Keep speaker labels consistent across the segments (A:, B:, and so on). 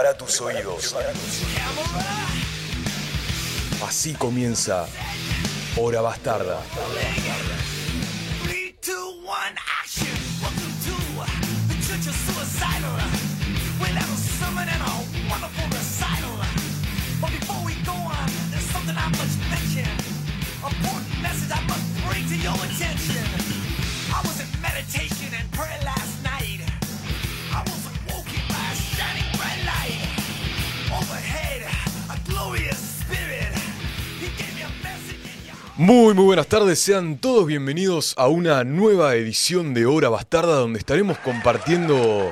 A: Prepara tus oídos. Así comienza Hora Bastarda.
B: Message I must bring to your attention.
A: Muy, muy buenas tardes. Sean todos bienvenidos a una nueva edición de Hora Bastarda donde estaremos compartiendo...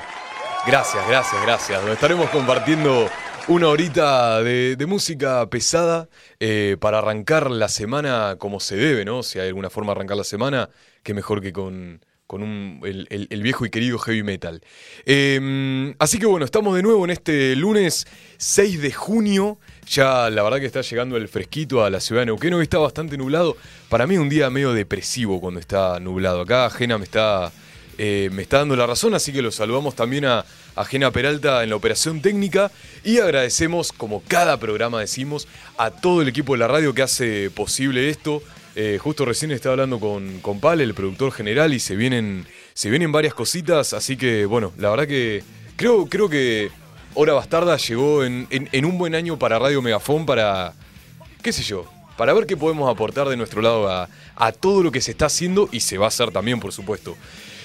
A: Gracias, gracias, gracias. Donde estaremos compartiendo una horita de, música pesada eh, para arrancar la semana como se debe, ¿no? Si hay alguna forma de arrancar la semana, qué mejor que con, con un- el, viejo y querido heavy metal. Eh, así que bueno, estamos de nuevo en este lunes 6 de junio. Ya la verdad que está llegando el fresquito a la ciudad de Neuquén. Hoy está bastante nublado. Para mí un día medio depresivo cuando está nublado. Acá Jena me está, eh, me está dando la razón, así que lo saludamos también a, a Jena Peralta en la operación técnica. Y agradecemos, como cada programa decimos, a todo el equipo de la radio que hace posible esto. Eh, justo recién estaba hablando con, con Pal, el productor general, y se vienen, se vienen varias cositas, así que bueno, la verdad que creo, creo que Hora Bastarda llegó en, un buen año para Radio Megafón para, qué sé yo, para ver qué podemos aportar de nuestro lado a, todo lo que se está haciendo y se va a hacer también, por supuesto.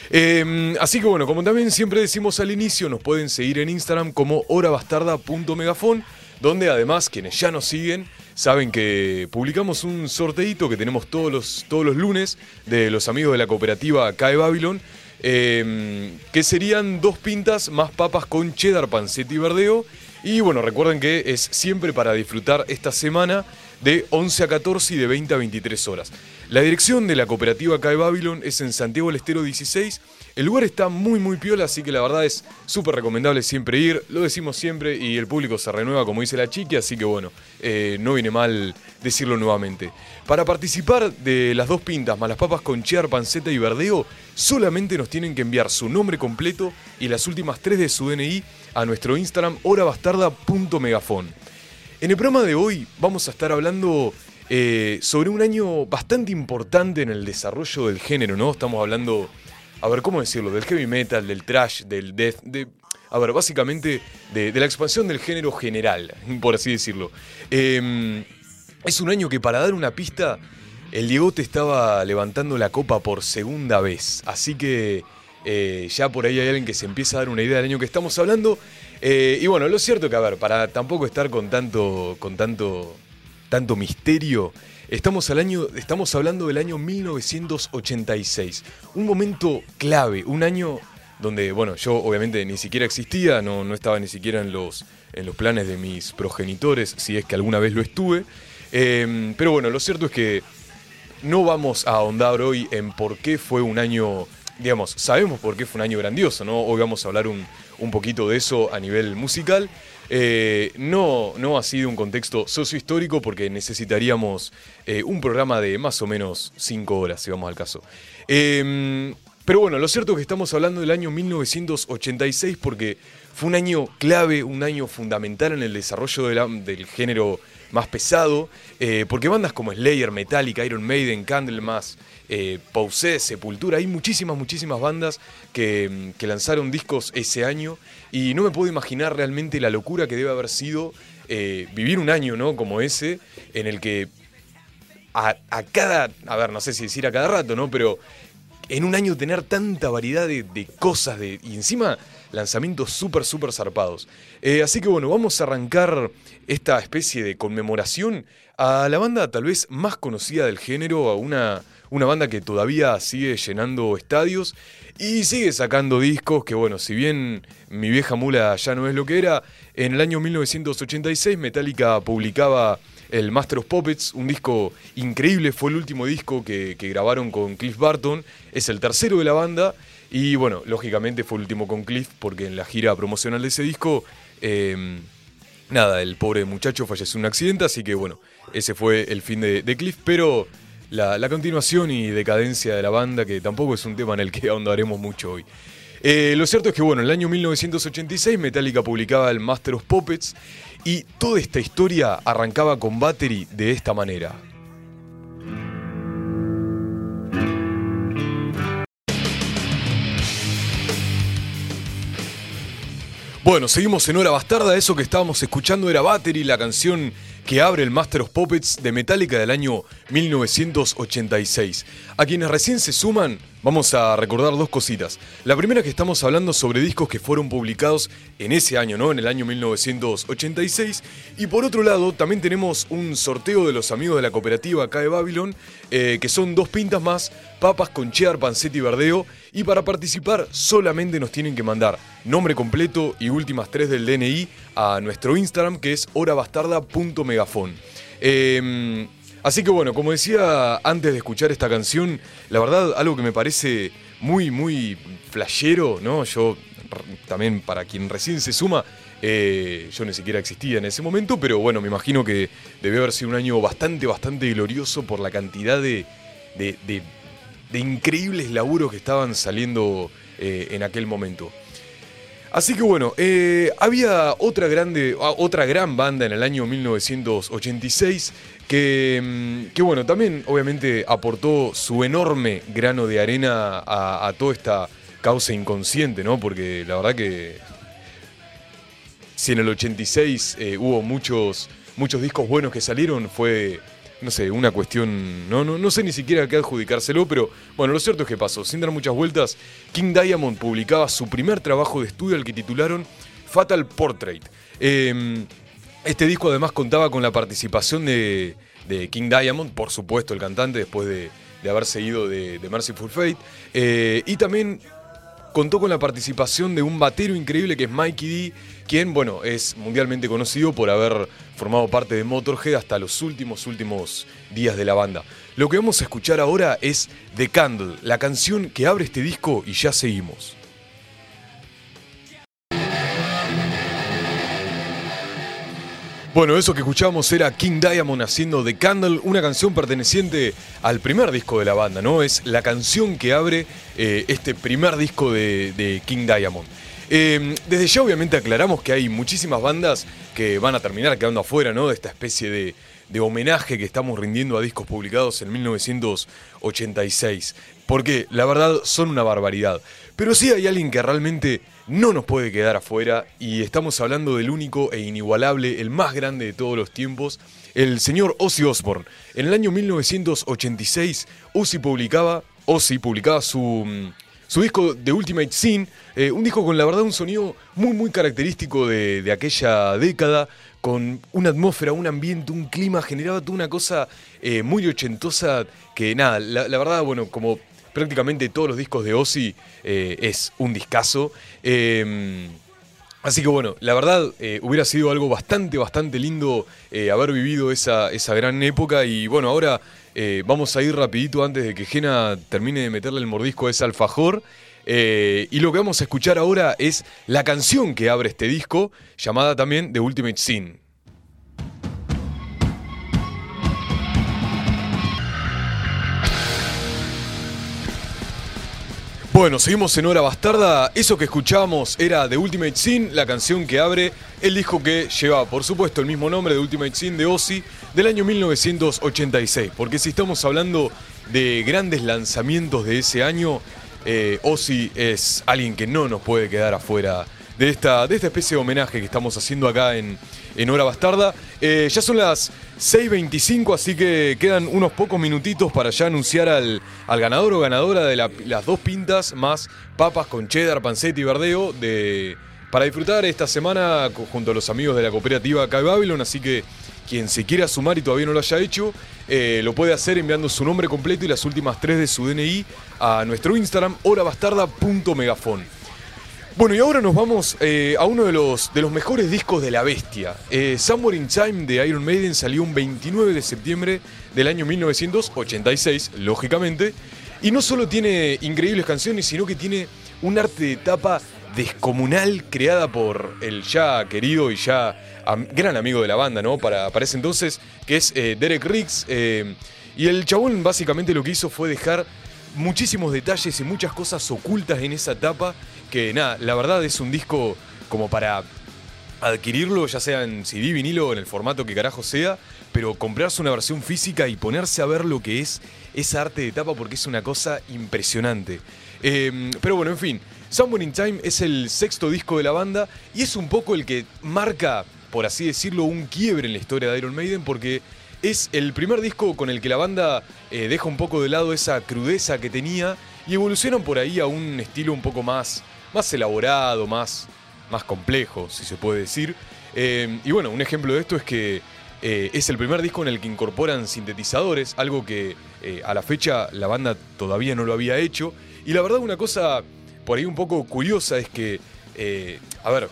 A: Eh, así que bueno, como también siempre decimos al inicio, nos pueden seguir en Instagram como horabastarda.megafon, donde además quienes ya nos siguen saben que publicamos un sorteito que tenemos todos los, todos los lunes de los amigos de la cooperativa CAE Babylon, eh, que serían dos pintas más papas con cheddar, panceta y verdeo. Y bueno, recuerden que es siempre para disfrutar esta semana de 11 a 14 y de 20 a 23 horas. La dirección de la cooperativa CAE Babylon es en Santiago del Estero 16. El lugar está muy muy piola, así que la verdad es súper recomendable siempre ir. Lo decimos siempre y el público se renueva como dice la chiqui, así que bueno, eh, no viene mal decirlo nuevamente. Para participar de las dos pintas más las papas con cheddar, panceta y verdeo, solamente nos tienen que enviar su nombre completo y las últimas tres de su DNI a nuestro Instagram horabastarda.megafon. En el programa de hoy vamos a estar hablando eh, sobre un año bastante importante en el desarrollo del género, ¿no? Estamos hablando, a ver, ¿cómo decirlo? Del heavy metal, del trash, del death, de... A ver, básicamente de, la expansión del género general, por así decirlo. Eh, es un año que para dar una pista, el Diegote estaba levantando la copa por segunda vez. Así que eh, ya por ahí hay alguien que se empieza a dar una idea del año que estamos hablando. Eh, y bueno, lo cierto que, a ver, para tampoco estar con tanto, con tanto, tanto misterio, estamos, al año, estamos hablando del año 1986. Un momento clave, un año donde, bueno, yo obviamente ni siquiera existía, no, no estaba ni siquiera en los, en los planes de mis progenitores, si es que alguna vez lo estuve. Eh, pero bueno, lo cierto es que no vamos a ahondar hoy en por qué fue un año, digamos, sabemos por qué fue un año grandioso, ¿no? Hoy vamos a hablar un, un poquito de eso a nivel musical. Eh, no, no ha sido un contexto sociohistórico porque necesitaríamos eh, un programa de más o menos cinco horas, si vamos al caso. Eh, pero bueno, lo cierto es que estamos hablando del año 1986 porque fue un año clave, un año fundamental en el desarrollo del género más pesado, eh, porque bandas como Slayer, Metallica, Iron Maiden, Candlemas, eh, Sepultura, hay muchísimas, muchísimas bandas que, mm, que lanzaron discos ese año y no me puedo imaginar realmente la locura que debe haber sido eh, vivir un año ¿no? como ese en el que a, cada, a ver, no sé si decir a cada rato, ¿no? Pero en un año tener tanta variedad de, cosas y encima lanzamientos súper, súper zarpados. Eh, así que bueno, vamos a arrancar esta especie de conmemoración a la banda tal vez más conocida del género, a una, una banda que todavía sigue llenando estadios y sigue sacando discos que bueno, si bien mi vieja mula ya no es lo que era, en el año 1986 Metallica publicaba el Master of Puppets, un disco increíble, fue el último disco que, que grabaron con Cliff Barton, es el tercero de la banda y bueno, lógicamente fue el último con Cliff porque en la gira promocional de ese disco, eh, nada, el pobre muchacho falleció en un accidente, así que bueno, ese fue el fin de, Cliff, pero la, la continuación y decadencia de la banda, que tampoco es un tema en el que ahondaremos mucho hoy. Eh, lo cierto es que, bueno, en el año 1986 Metallica publicaba el Master of Puppets y toda esta historia arrancaba con Battery de esta manera. Bueno, seguimos en Hora Bastarda. Eso que estábamos escuchando era Battery, la canción que abre el Master of Puppets de Metallica del año 1986. A quienes recién se suman, vamos a recordar dos cositas. La primera que estamos hablando sobre discos que fueron publicados en ese año, ¿no? En el año 1986. Y por otro lado, también tenemos un sorteo de los amigos de la cooperativa acá de Babylon, eh, que son dos pintas más, papas con cheddar, panceta y verdeo. Y para participar solamente nos tienen que mandar nombre completo y últimas tres del DNI a nuestro Instagram que es horabastarda.megafon. Eh, así que bueno, como decía antes de escuchar esta canción, la verdad algo que me parece muy, muy flashero, ¿no? Yo también para quien recién se suma, eh, yo ni siquiera existía en ese momento, pero bueno, me imagino que debió haber sido un año bastante, bastante glorioso por la cantidad de, de, de- de increíbles laburos que estaban saliendo eh, en aquel momento. Así que bueno, eh, había otra, grande, ah, otra gran banda en el año 1986 que, mm, que bueno, también obviamente aportó su enorme grano de arena a, toda esta causa inconsciente, ¿no? Porque la verdad que si en el 86 eh, hubo muchos, muchos discos buenos que salieron, fue, no sé, una cuestión, no, no, no sé ni siquiera qué adjudicárselo, pero bueno, lo cierto es que pasó. Sin dar muchas vueltas, King Diamond publicaba su primer trabajo de estudio al que titularon Fatal Portrait. Eh, este disco además contaba con la participación de, de King Diamond, por supuesto el cantante, después de, de haber seguido de, Merciful Fate, eh, y también contó con la participación de un batero increíble que es Mikey D, quien, bueno, es mundialmente conocido por haber formado parte de Motorhead hasta los últimos, últimos días de la banda. Lo que vamos a escuchar ahora es The Candle, la canción que abre este disco y ya seguimos. Bueno, eso que escuchábamos era King Diamond haciendo The Candle, una canción perteneciente al primer disco de la banda, ¿no? Es la canción que abre eh, este primer disco de, King Diamond. Eh, desde ya obviamente aclaramos que hay muchísimas bandas que van a terminar quedando afuera, ¿no? De esta especie de, de homenaje que estamos rindiendo a discos publicados en 1986. Porque la verdad son una barbaridad. Pero sí hay alguien que realmente no nos puede quedar afuera y estamos hablando del único e inigualable, el más grande de todos los tiempos, el señor Ozzy Osbourne. En el año 1986, Ozzy publicaba, Ozzy publicaba su, su disco The Ultimate Sin, eh, un disco con la verdad un sonido muy muy característico de, de aquella década, con una atmósfera, un ambiente, un clima, generaba toda una cosa eh, muy ochentosa que nada, la verdad, bueno, como prácticamente todos los discos de Ozzy eh, es un discazo. Eh, Así que bueno, la verdad eh, hubiera sido algo bastante, bastante lindo eh, haber vivido esa, esa gran época y bueno, ahora vamos a ir rapidito antes de que Jena termine de meterle el mordisco a ese alfajor. y lo que vamos a escuchar ahora es la canción que abre este disco, llamada también The Ultimate Sin. Bueno, seguimos en Hora Bastarda. Eso que escuchamos era The Ultimate Sin, la canción que abre el disco que lleva, por supuesto, el mismo nombre, The Ultimate Sin de Ozzy, del año 1986. Porque si estamos hablando de grandes lanzamientos de ese año, eh, Ozzy es alguien que no nos puede quedar afuera de esta, de esta especie de homenaje que estamos haciendo acá en, en Hora Bastarda. Eh, ya son las 6.25, así que quedan unos pocos minutitos para ya anunciar al, al ganador o ganadora de la- las dos pintas más papas con cheddar, panceta y verdeo de, para disfrutar esta semana junto a los amigos de la cooperativa de Babylon. Así que quien se quiera sumar y todavía no lo haya hecho, eh, lo puede hacer enviando su nombre completo y las últimas tres de su DNI a nuestro Instagram, horabastarda.megafon. Bueno, y ahora nos vamos eh, a uno de los, de los mejores discos de la bestia. Eh, Somewhere in Time de Iron Maiden salió un 29 de septiembre del año 1986, lógicamente. Y no solo tiene increíbles canciones, sino que tiene un arte de tapa descomunal creada por el ya querido y ya gran amigo de la banda, ¿no? Para, para ese entonces, que es eh, Derek Riggs. eh, y el chabón básicamente lo que hizo fue dejar muchísimos detalles y muchas cosas ocultas en esa tapa que nada, la verdad es un disco como para adquirirlo, ya sea en CD, vinilo o en el formato que carajo sea, pero comprarse una versión física y ponerse a ver lo que es esa arte de tapa porque es una cosa impresionante. Eh, pero bueno, en fin, Somewhere in Time es el sexto disco de la banda y es un poco el que marca, por así decirlo, un quiebre en la historia de Iron Maiden porque es el primer disco con el que la banda eh, deja un poco de lado esa crudeza que tenía y evolucionan por ahí a un estilo un poco más, más elaborado, más, más complejo, si se puede decir. Eh, y bueno, un ejemplo de esto es que eh, es el primer disco en el que incorporan sintetizadores, algo que a la fecha la banda todavía no lo había hecho. Y la verdad una cosa por ahí un poco curiosa es que, a ver,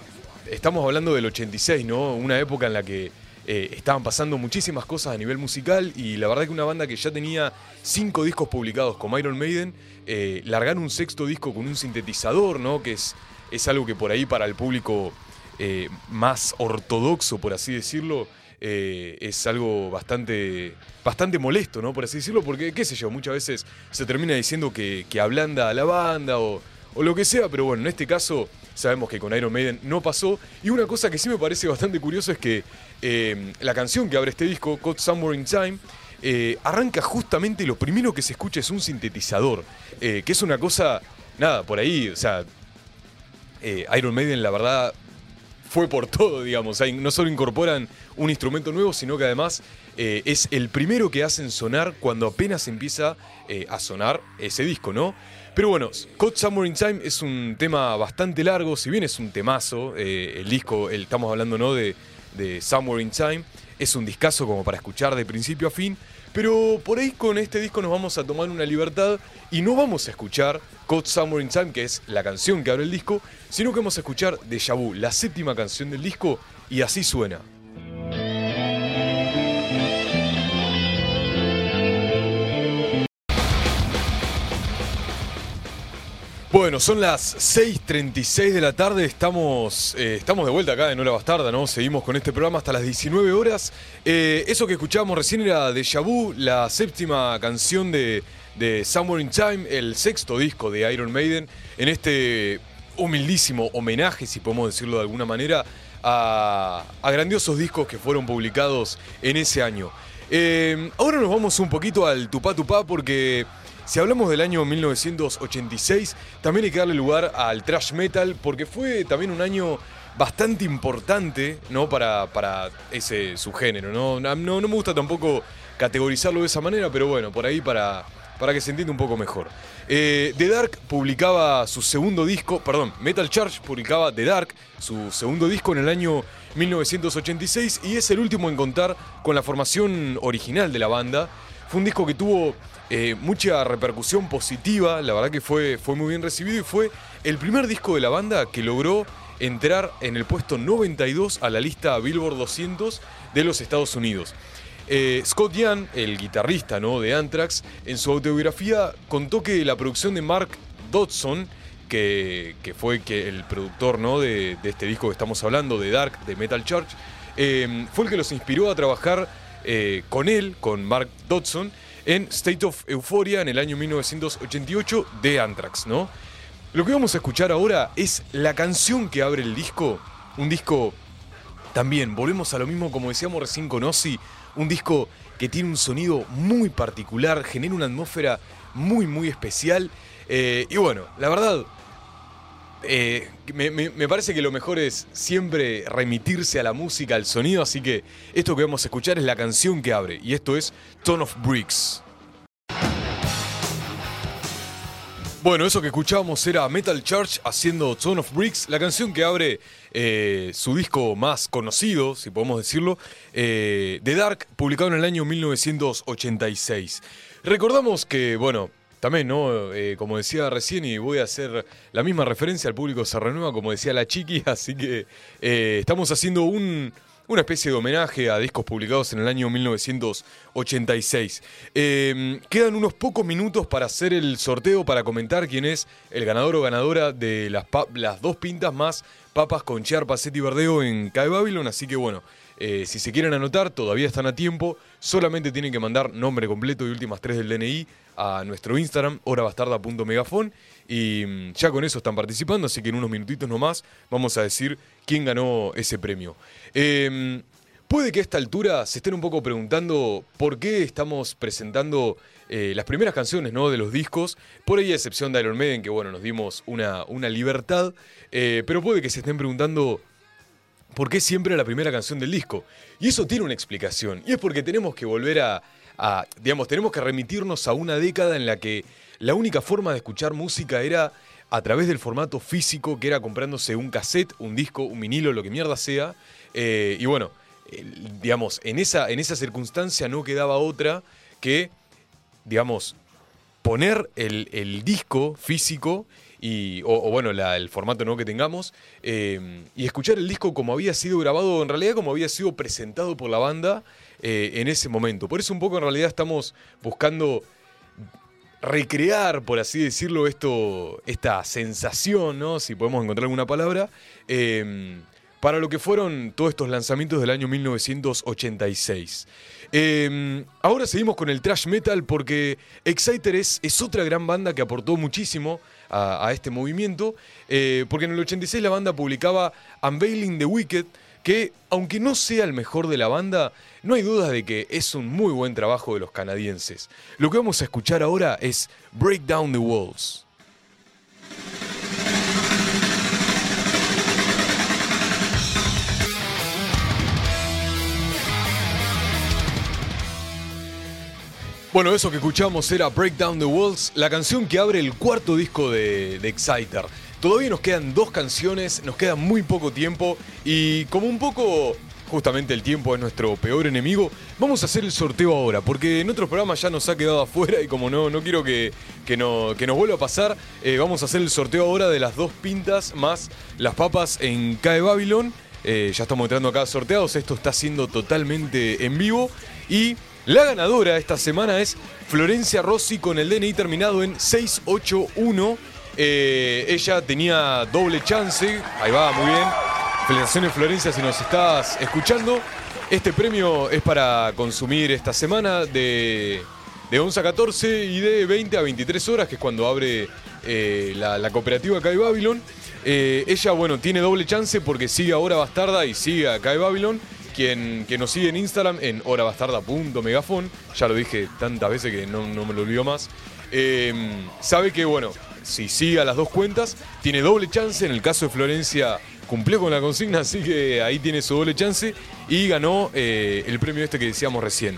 A: estamos hablando del 86, ¿no? Una época en la que eh, estaban pasando muchísimas cosas a nivel musical y la verdad que una banda que ya tenía cinco discos publicados como Iron Maiden, eh, largar un sexto disco con un sintetizador, ¿no? Que es, es algo que por ahí para el público eh, más ortodoxo, por así decirlo, eh, es algo bastante, bastante molesto, ¿no? Por así decirlo, porque, qué sé yo, muchas veces se termina diciendo que, que ablanda a la banda o, o lo que sea, pero bueno, en este caso sabemos que con Iron Maiden no pasó. Y una cosa que sí me parece bastante curioso es que eh, la canción que abre este disco, Caught Somewhere in Time, eh, arranca justamente lo primero que se escucha es un sintetizador, eh, que es una cosa, nada, por ahí, o sea, Iron Maiden la verdad fue por todo, digamos. No solo incorporan un instrumento nuevo, sino que además es el primero que hacen sonar cuando apenas empieza a sonar ese disco, ¿no? Pero bueno, Caught Somewhere in Time es un tema bastante largo, si bien es un temazo, eh, el disco, estamos hablando, ¿no? De, de Somewhere in Time, es un discazo como para escuchar de principio a fin, pero por ahí con este disco nos vamos a tomar una libertad y no vamos a escuchar Caught Somewhere in Time, que es la canción que abre el disco, sino que vamos a escuchar Deja Vu, la séptima canción del disco, y así suena. Bueno, son las 6.36 de la tarde, estamos, eh, estamos de vuelta acá en Hora Bastarda, ¿no? Seguimos con este programa hasta las 19 horas. Eh, eso que escuchábamos recién era Deja Vu, la séptima canción de, de Somewhere in Time, el sexto disco de Iron Maiden, en este humildísimo homenaje, si podemos decirlo de alguna manera, a, a grandiosos discos que fueron publicados en ese año. Eh, ahora nos vamos un poquito al tupá tupá porque si hablamos del año 1986, también hay que darle lugar al thrash metal porque fue también un año bastante importante ¿no? para, para ese subgénero. ¿no? No, no me gusta tampoco categorizarlo de esa manera, pero bueno, por ahí para, para que se entienda un poco mejor. Eh, The Dark publicaba su segundo disco, perdón, Metal Charge publicaba The Dark, su segundo disco en el año 1986 y es el último en contar con la formación original de la banda. Fue un disco que tuvo eh, mucha repercusión positiva, la verdad que fue, fue muy bien recibido y fue el primer disco de la banda que logró entrar en el puesto 92 a la lista Billboard 200 de los Estados Unidos. Eh, Scott Young, el guitarrista ¿no? de Anthrax, en su autobiografía contó que la producción de Mark Dodson, que, fue que el productor ¿no? de, este disco que estamos hablando, de Dark, de Metal Church, eh, fue el que los inspiró a trabajar con él, con Mark Dodson, en State of Euphoria en el año 1988 de Anthrax, ¿no? Lo que vamos a escuchar ahora es la canción que abre el disco, un disco también, volvemos a lo mismo como decíamos recién con Ozzy, un disco que tiene un sonido muy particular, genera una atmósfera muy muy especial eh, y bueno, la verdad, eh, me, parece que lo mejor es siempre remitirse a la música, al sonido, así que esto que vamos a escuchar es la canción que abre y esto es Tone of Bricks. Bueno, eso que escuchábamos era Metal Church haciendo Tone of Bricks, la canción que abre eh, su disco más conocido, si podemos decirlo, eh, The Dark, publicado en el año 1986. Recordamos que, bueno, también, ¿no? Eh, como decía recién, y voy a hacer la misma referencia al público se renueva, como decía la chiqui, así que eh, estamos haciendo un, una especie de homenaje a discos publicados en el año 1986. Eh, quedan unos pocos minutos para hacer el sorteo, para comentar quién es el ganador o ganadora de las, las dos pintas más papas con charpa, set y verdeo en CAE Babylon. Así que bueno, eh, si se quieren anotar, todavía están a tiempo. Solamente tienen que mandar nombre completo y últimas tres del DNI a nuestro Instagram, horabastarda.megafon. Y mm, ya con eso están participando, así que en unos minutitos nomás vamos a decir quién ganó ese premio. Eh, puede que a esta altura se estén un poco preguntando por qué estamos presentando eh, las primeras canciones ¿no? de los discos, por ahí a excepción de Iron Maiden, que bueno, nos dimos una, una libertad, eh, pero puede que se estén preguntando por qué siempre la primera canción del disco. Y eso tiene una explicación, y es porque tenemos que volver a, digamos, tenemos que remitirnos a una década en la que la única forma de escuchar música era a través del formato físico, que era comprándose un cassette, un disco, un vinilo, lo que mierda sea. Eh, y bueno, digamos, en esa, en esa circunstancia no quedaba otra que, digamos, poner el, el disco físico o, bueno, el formato nuevo que tengamos eh, y escuchar el disco como había sido grabado, en realidad como había sido presentado por la banda eh, en ese momento. Por eso un poco en realidad estamos buscando recrear, por así decirlo, esto, esta sensación, ¿no? Si podemos encontrar alguna palabra, eh, para lo que fueron todos estos lanzamientos del año 1986. Eh, ahora seguimos con el thrash metal porque Exciter es, es otra gran banda que aportó muchísimo a, este movimiento, eh, porque en el 86 la banda publicaba Unveiling the Wicked, que aunque no sea el mejor de la banda, no hay dudas de que es un muy buen trabajo de los canadienses. Lo que vamos a escuchar ahora es Break Down the Walls. Bueno, eso que escuchamos era Break Down the Walls, la canción que abre el cuarto disco de, de Exciter. Todavía nos quedan dos canciones, nos queda muy poco tiempo y como un poco justamente el tiempo es nuestro peor enemigo, vamos a hacer el sorteo ahora, porque en otros programas ya nos ha quedado afuera y como no, no quiero que, que, no- que nos vuelva a pasar, eh, vamos a hacer el sorteo ahora de las dos pintas más las papas en CAE Babylon. Eh, ya estamos entrando acá sorteados, esto está siendo totalmente en vivo y la ganadora esta semana es Florencia Rossi con el DNI terminado en 681. Eh, ella tenía doble chance, ahí va, muy bien. Felicitaciones Florencia si nos estás escuchando. Este premio es para consumir esta semana de, de 11 a 14 y de 20 a 23 horas, que es cuando abre eh, la, cooperativa de Babylon. Eh, ella, bueno, tiene doble chance porque sigue a Hora Bastarda y sigue de Babylon. Quien, quien nos sigue en Instagram en horabastarda.megafon, ya lo dije tantas veces que no, no me lo olvido más, eh, sabe que, bueno, si sigue a las dos cuentas, tiene doble chance. En el caso de Florencia, cumplió con la consigna, así que ahí tiene su doble chance y ganó eh, el premio este que decíamos recién.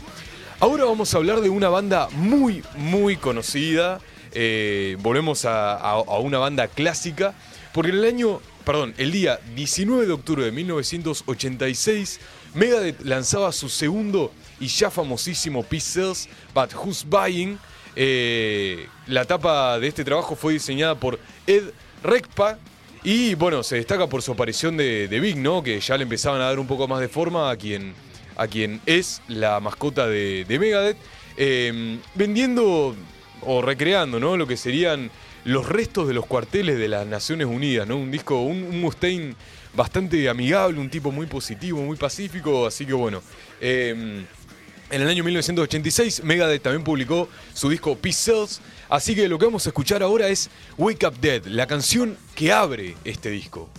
A: Ahora vamos a hablar de una banda muy, muy conocida. Eh, volvemos a- a una banda clásica, porque en el año, perdón, el día 19 de octubre de 1986, Megadeth lanzaba su segundo y ya famosísimo Peace Sells, But Who's Buying? Eh, la tapa de este trabajo fue diseñada por Ed Rekpa, y bueno, se destaca por su aparición de, de Big, ¿no? Que ya le empezaban a dar un poco más de forma a quien, a quien es la mascota de, de Megadeth, eh, vendiendo o recreando, ¿no? Lo que serían los restos de los cuarteles de las Naciones Unidas, ¿no? Un disco, un, un Mustaine bastante amigable, un tipo muy positivo, muy pacífico, así que bueno. eh, en el año 1986, Megadeth también publicó su disco Peace Sells, así que lo que vamos a escuchar ahora es Wake Up Dead, la canción que abre este disco.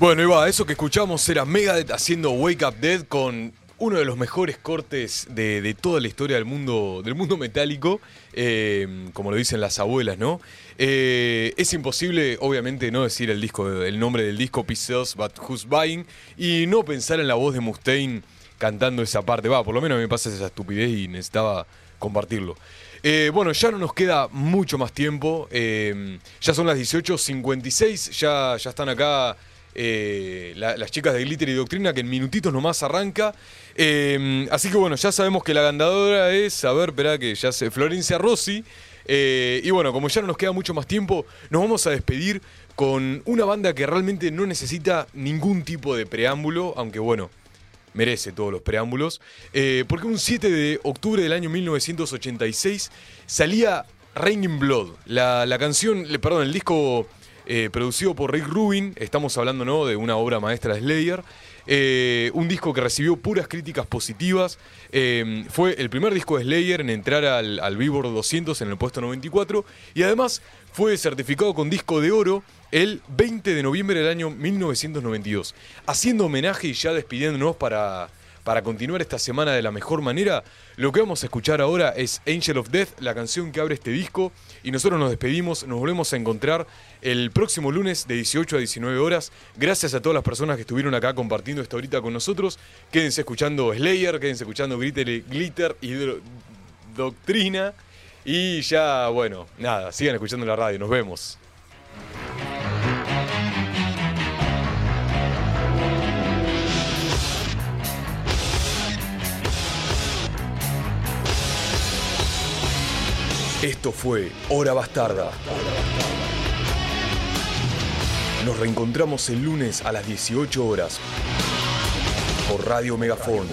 A: Bueno, va, eso que escuchamos era Megadeth haciendo Wake Up Dead con uno de los mejores cortes de, de toda la historia del mundo, del mundo metálico, eh, como lo dicen las abuelas, ¿no? Eh, es imposible, obviamente, no decir el disco, el nombre del disco, Sells, But Who's Buying, y no pensar en la voz de Mustaine cantando esa parte. Va, por lo menos a mí me pasa esa estupidez y necesitaba compartirlo. Eh, bueno, ya no nos queda mucho más tiempo. ya son las 18.56, ya, ya están acá eh, la- las chicas de Glitter y Doctrina, que en minutitos nomás arranca. Eh, así que bueno, ya sabemos que la ganadora es, a ver, espera que ya sé, Florencia Rossi. Eh, y bueno, como ya no nos queda mucho más tiempo, nos vamos a despedir con una banda que realmente no necesita ningún tipo de preámbulo, aunque bueno, merece todos los preámbulos, eh, porque un 7 de octubre del año 1986 salía Raining Blood, la, la canción, perdón, el disco eh, producido por Rick Rubin. Estamos hablando ¿no? de una obra maestra de Slayer. Eh, un disco que recibió puras críticas positivas. Eh, fue el primer disco de Slayer en entrar al, al Billboard 200 en el puesto 94. Y además fue certificado con disco de oro el 20 de noviembre del año 1992. Haciendo homenaje y ya despidiéndonos para, para continuar esta semana de la mejor manera, lo que vamos a escuchar ahora es Angel of Death, la canción que abre este disco. Y nosotros nos despedimos, nos volvemos a encontrar el próximo lunes de 18 a 19 horas. Gracias a todas las personas que estuvieron acá compartiendo esta horita con nosotros. Quédense escuchando Slayer, quédense escuchando Glitter, Glitter y Doctrina. Y ya, bueno, nada, sigan escuchando la radio, nos vemos. Esto fue Hora Bastarda. Nos reencontramos el lunes a las 18 horas por Radio Megafon.